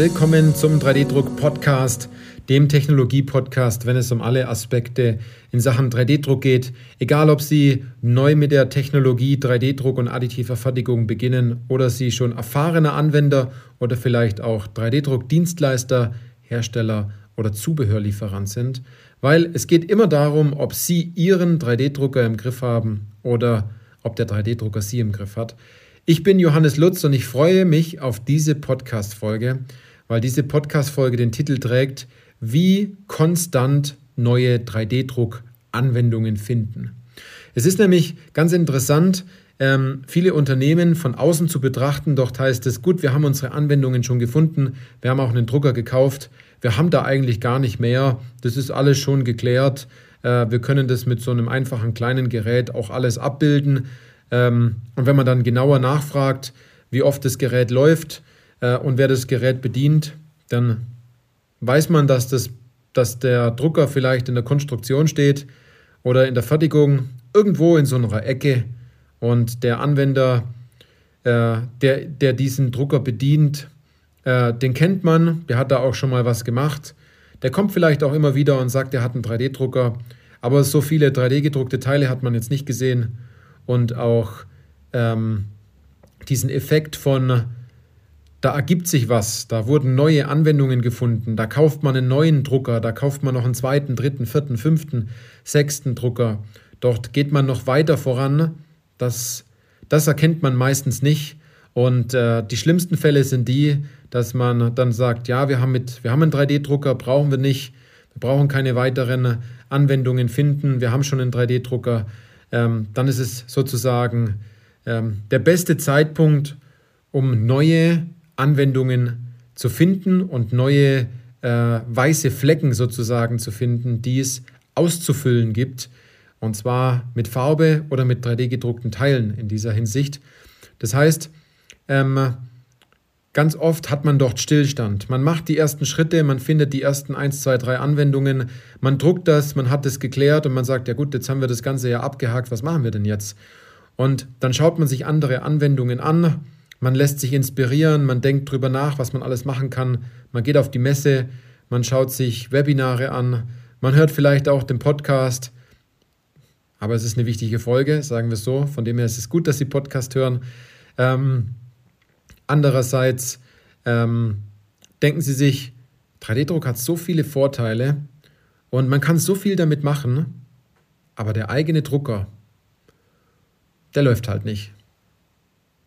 Willkommen zum 3D-Druck-Podcast, dem Technologie-Podcast, wenn es um alle Aspekte in Sachen 3D-Druck geht. Egal, ob Sie neu mit der Technologie 3D-Druck und additiver Fertigung beginnen oder Sie schon erfahrene Anwender oder vielleicht auch 3D-Druck-Dienstleister, Hersteller oder Zubehörlieferant sind, weil es geht immer darum, ob Sie Ihren 3D-Drucker im Griff haben oder ob der 3D-Drucker Sie im Griff hat. Ich bin Johannes Lutz und ich freue mich auf diese Podcast-Folge, weil diese Podcast-Folge den Titel trägt, wie konstant neue 3D-Druck-Anwendungen finden. Es ist nämlich ganz interessant, ähm, viele Unternehmen von außen zu betrachten. Dort heißt es, gut, wir haben unsere Anwendungen schon gefunden, wir haben auch einen Drucker gekauft, wir haben da eigentlich gar nicht mehr, das ist alles schon geklärt. Äh, wir können das mit so einem einfachen kleinen Gerät auch alles abbilden. Ähm, und wenn man dann genauer nachfragt, wie oft das Gerät läuft und wer das Gerät bedient, dann weiß man, dass, das, dass der Drucker vielleicht in der Konstruktion steht oder in der Fertigung irgendwo in so einer Ecke. Und der Anwender, äh, der, der diesen Drucker bedient, äh, den kennt man, der hat da auch schon mal was gemacht. Der kommt vielleicht auch immer wieder und sagt, er hat einen 3D-Drucker, aber so viele 3D-gedruckte Teile hat man jetzt nicht gesehen. Und auch ähm, diesen Effekt von, da ergibt sich was, da wurden neue Anwendungen gefunden, da kauft man einen neuen Drucker, da kauft man noch einen zweiten, dritten, vierten, fünften, sechsten Drucker. Dort geht man noch weiter voran. Das, das erkennt man meistens nicht. Und äh, die schlimmsten Fälle sind die, dass man dann sagt, ja, wir haben, mit, wir haben einen 3D-Drucker, brauchen wir nicht, wir brauchen keine weiteren Anwendungen finden, wir haben schon einen 3D-Drucker ähm, dann ist es sozusagen ähm, der beste Zeitpunkt, um neue Anwendungen zu finden und neue äh, weiße Flecken sozusagen zu finden, die es auszufüllen gibt. Und zwar mit Farbe oder mit 3D-gedruckten Teilen in dieser Hinsicht. Das heißt, ähm, Ganz oft hat man dort Stillstand. Man macht die ersten Schritte, man findet die ersten 1, 2, 3 Anwendungen, man druckt das, man hat es geklärt und man sagt, ja gut, jetzt haben wir das Ganze ja abgehakt, was machen wir denn jetzt? Und dann schaut man sich andere Anwendungen an, man lässt sich inspirieren, man denkt drüber nach, was man alles machen kann, man geht auf die Messe, man schaut sich Webinare an, man hört vielleicht auch den Podcast, aber es ist eine wichtige Folge, sagen wir es so, von dem her ist es gut, dass Sie Podcast hören. Ähm, Andererseits ähm, denken Sie sich, 3D-Druck hat so viele Vorteile und man kann so viel damit machen, aber der eigene Drucker, der läuft halt nicht.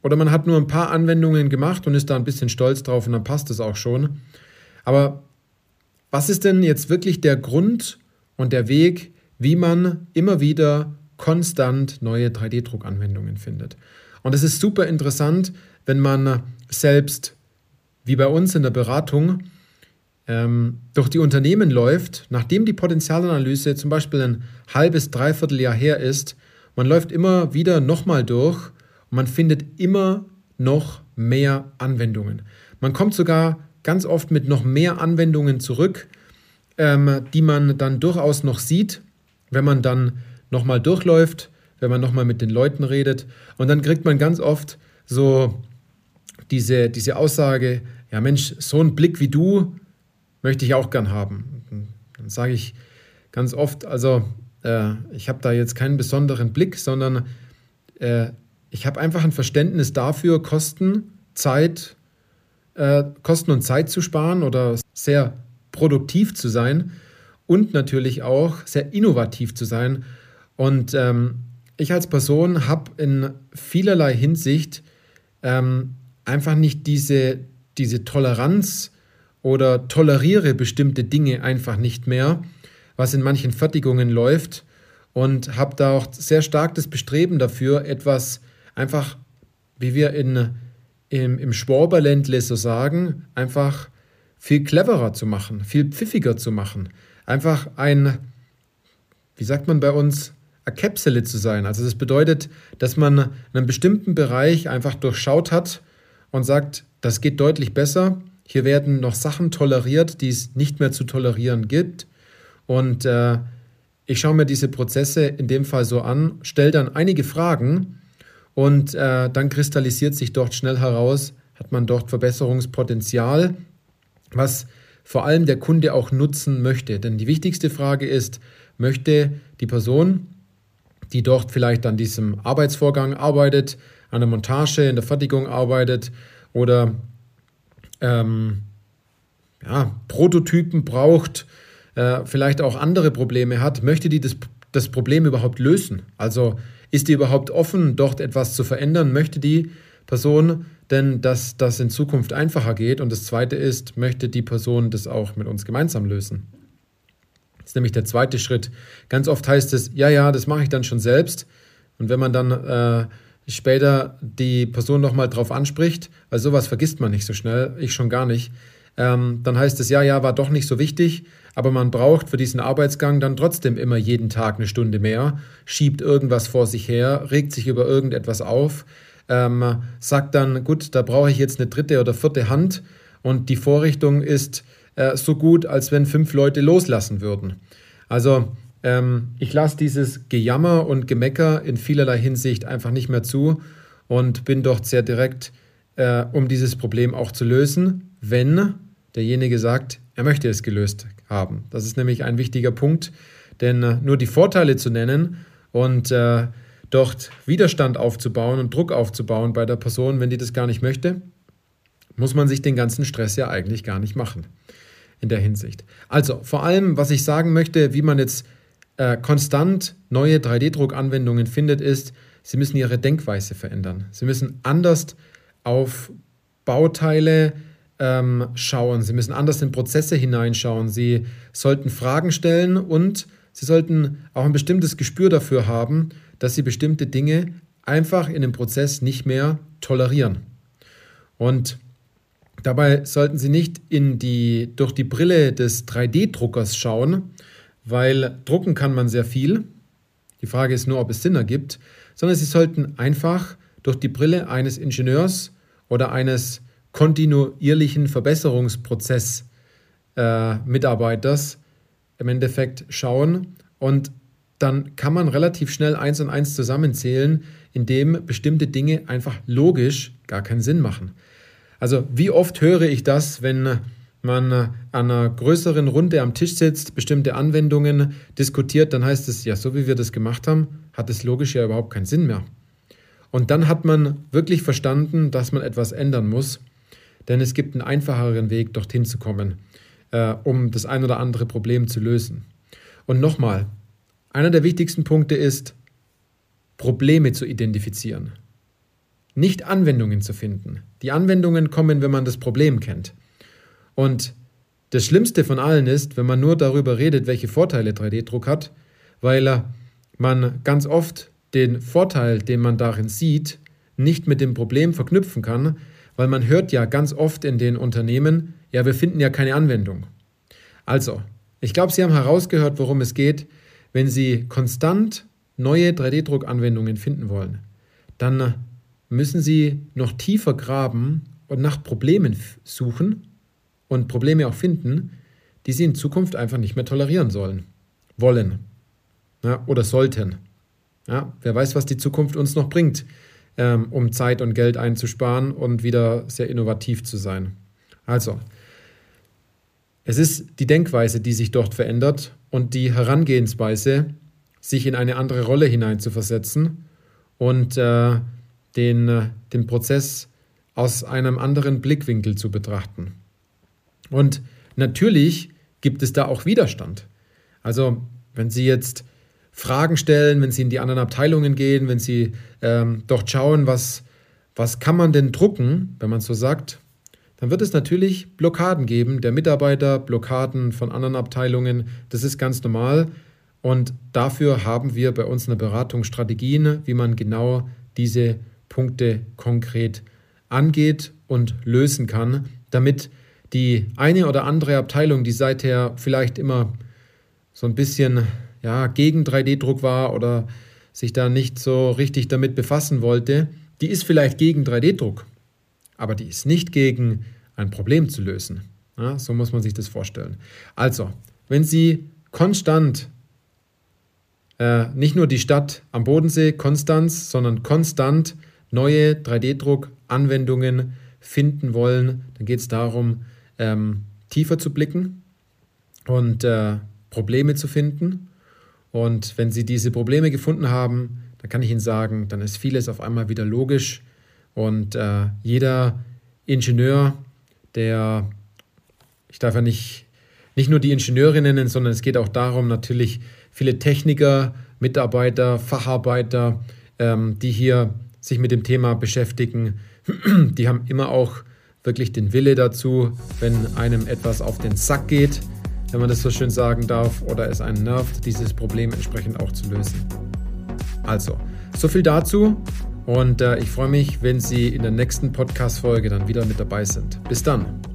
Oder man hat nur ein paar Anwendungen gemacht und ist da ein bisschen stolz drauf und dann passt es auch schon. Aber was ist denn jetzt wirklich der Grund und der Weg, wie man immer wieder konstant neue 3D-Druckanwendungen findet? Und es ist super interessant, wenn man selbst, wie bei uns in der Beratung, ähm, durch die Unternehmen läuft, nachdem die Potenzialanalyse zum Beispiel ein halbes, dreiviertel Jahr her ist, man läuft immer wieder nochmal durch man findet immer noch mehr Anwendungen. Man kommt sogar ganz oft mit noch mehr Anwendungen zurück, ähm, die man dann durchaus noch sieht, wenn man dann nochmal durchläuft, wenn man nochmal mit den Leuten redet. Und dann kriegt man ganz oft so diese, diese Aussage, ja Mensch, so einen Blick wie du möchte ich auch gern haben. Dann sage ich ganz oft, also äh, ich habe da jetzt keinen besonderen Blick, sondern äh, ich habe einfach ein Verständnis dafür, Kosten, Zeit, äh, Kosten und Zeit zu sparen oder sehr produktiv zu sein und natürlich auch sehr innovativ zu sein. Und ähm, ich als Person habe in vielerlei Hinsicht ähm, einfach nicht diese, diese Toleranz oder toleriere bestimmte Dinge einfach nicht mehr, was in manchen Fertigungen läuft und habe da auch sehr stark das Bestreben dafür, etwas einfach, wie wir in, im, im Schwaberländle so sagen, einfach viel cleverer zu machen, viel pfiffiger zu machen. Einfach ein, wie sagt man bei uns, eine Käpsele zu sein. Also das bedeutet, dass man einen bestimmten Bereich einfach durchschaut hat und sagt, das geht deutlich besser. Hier werden noch Sachen toleriert, die es nicht mehr zu tolerieren gibt. Und äh, ich schaue mir diese Prozesse in dem Fall so an, stelle dann einige Fragen und äh, dann kristallisiert sich dort schnell heraus, hat man dort Verbesserungspotenzial was vor allem der Kunde auch nutzen möchte. Denn die wichtigste Frage ist, möchte die Person, die dort vielleicht an diesem Arbeitsvorgang arbeitet, an der Montage, in der Fertigung arbeitet oder ähm, ja, Prototypen braucht, äh, vielleicht auch andere Probleme hat, möchte die das, das Problem überhaupt lösen? Also ist die überhaupt offen, dort etwas zu verändern? Möchte die Person denn, dass das in Zukunft einfacher geht? Und das Zweite ist, möchte die Person das auch mit uns gemeinsam lösen? Das ist nämlich der zweite Schritt. Ganz oft heißt es, ja, ja, das mache ich dann schon selbst. Und wenn man dann äh, später die Person nochmal drauf anspricht, weil sowas vergisst man nicht so schnell, ich schon gar nicht, ähm, dann heißt es, ja, ja, war doch nicht so wichtig, aber man braucht für diesen Arbeitsgang dann trotzdem immer jeden Tag eine Stunde mehr, schiebt irgendwas vor sich her, regt sich über irgendetwas auf, ähm, sagt dann, gut, da brauche ich jetzt eine dritte oder vierte Hand und die Vorrichtung ist äh, so gut, als wenn fünf Leute loslassen würden. Also ähm, ich lasse dieses Gejammer und Gemecker in vielerlei Hinsicht einfach nicht mehr zu und bin dort sehr direkt, äh, um dieses Problem auch zu lösen, wenn derjenige sagt, er möchte es gelöst haben. Das ist nämlich ein wichtiger Punkt, denn äh, nur die Vorteile zu nennen und äh, dort Widerstand aufzubauen und Druck aufzubauen bei der Person, wenn die das gar nicht möchte, muss man sich den ganzen Stress ja eigentlich gar nicht machen in der Hinsicht. Also vor allem, was ich sagen möchte, wie man jetzt äh, konstant neue 3D-Druck-Anwendungen findet, ist, sie müssen ihre Denkweise verändern. Sie müssen anders auf Bauteile ähm, schauen. Sie müssen anders in Prozesse hineinschauen. Sie sollten Fragen stellen und sie sollten auch ein bestimmtes Gespür dafür haben, dass sie bestimmte Dinge einfach in dem Prozess nicht mehr tolerieren. Und dabei sollten sie nicht in die, durch die Brille des 3D-Druckers schauen, weil drucken kann man sehr viel. Die Frage ist nur, ob es Sinn ergibt, sondern sie sollten einfach durch die Brille eines Ingenieurs oder eines kontinuierlichen Verbesserungsprozess äh, Mitarbeiters im Endeffekt schauen und dann kann man relativ schnell eins und eins zusammenzählen, indem bestimmte Dinge einfach logisch gar keinen Sinn machen. Also wie oft höre ich das, wenn man an einer größeren Runde am Tisch sitzt, bestimmte Anwendungen diskutiert, dann heißt es, ja, so wie wir das gemacht haben, hat es logisch ja überhaupt keinen Sinn mehr. Und dann hat man wirklich verstanden, dass man etwas ändern muss denn es gibt einen einfacheren Weg, dorthin zu kommen, äh, um das ein oder andere Problem zu lösen. Und nochmal, einer der wichtigsten Punkte ist, Probleme zu identifizieren. Nicht Anwendungen zu finden. Die Anwendungen kommen, wenn man das Problem kennt. Und das Schlimmste von allen ist, wenn man nur darüber redet, welche Vorteile 3D-Druck hat, weil man ganz oft den Vorteil, den man darin sieht, nicht mit dem Problem verknüpfen kann, weil man hört ja ganz oft in den Unternehmen, ja, wir finden ja keine Anwendung. Also, ich glaube, Sie haben herausgehört, worum es geht. Wenn Sie konstant neue 3D-Druck-Anwendungen finden wollen, dann müssen Sie noch tiefer graben und nach Problemen suchen und Probleme auch finden, die Sie in Zukunft einfach nicht mehr tolerieren sollen, wollen ja, oder sollten. Ja, wer weiß, was die Zukunft uns noch bringt ähm, um Zeit und Geld einzusparen und wieder sehr innovativ zu sein. Also, es ist die Denkweise, die sich dort verändert und die Herangehensweise, sich in eine andere Rolle hineinzuversetzen und äh, den, äh, den Prozess aus einem anderen Blickwinkel zu betrachten. Und natürlich gibt es da auch Widerstand. Also wenn Sie jetzt Fragen stellen, wenn Sie in die anderen Abteilungen gehen, wenn Sie ähm, dort schauen, was, was kann man denn drucken, wenn man so sagt, dann wird es natürlich Blockaden geben, der Mitarbeiter, Blockaden von anderen Abteilungen, das ist ganz normal. Und dafür haben wir bei uns eine Beratung Strategien, wie man genau diese Punkte konkret angeht und lösen kann, damit die eine oder andere Abteilung, die seither vielleicht immer so ein bisschen ja, gegen 3D-Druck war oder sich da nicht so richtig damit befassen wollte, die ist vielleicht gegen 3D-Druck, aber die ist nicht gegen ein Problem zu lösen. Ja, so muss man sich das vorstellen. Also, wenn Sie konstant äh, nicht nur die Stadt am Bodensee, Konstanz, sondern konstant neue 3D-Druck-Anwendungen finden wollen, dann geht es darum, ähm, tiefer zu blicken und äh, Probleme zu finden. Und wenn Sie diese Probleme gefunden haben, dann kann ich Ihnen sagen, dann ist vieles auf einmal wieder logisch. Und äh, jeder Ingenieur, der, ich darf ja nicht, nicht nur die Ingenieure nennen, sondern es geht auch darum, natürlich viele Techniker, Mitarbeiter, Facharbeiter, ähm, die hier sich mit dem Thema beschäftigen, die haben immer auch wirklich den Wille dazu, wenn einem etwas auf den Sack geht, wenn man das so schön sagen darf, oder es einen nervt, dieses Problem entsprechend auch zu lösen. Also, so viel dazu und äh, ich freue mich, wenn Sie in der nächsten Podcast-Folge dann wieder mit dabei sind. Bis dann.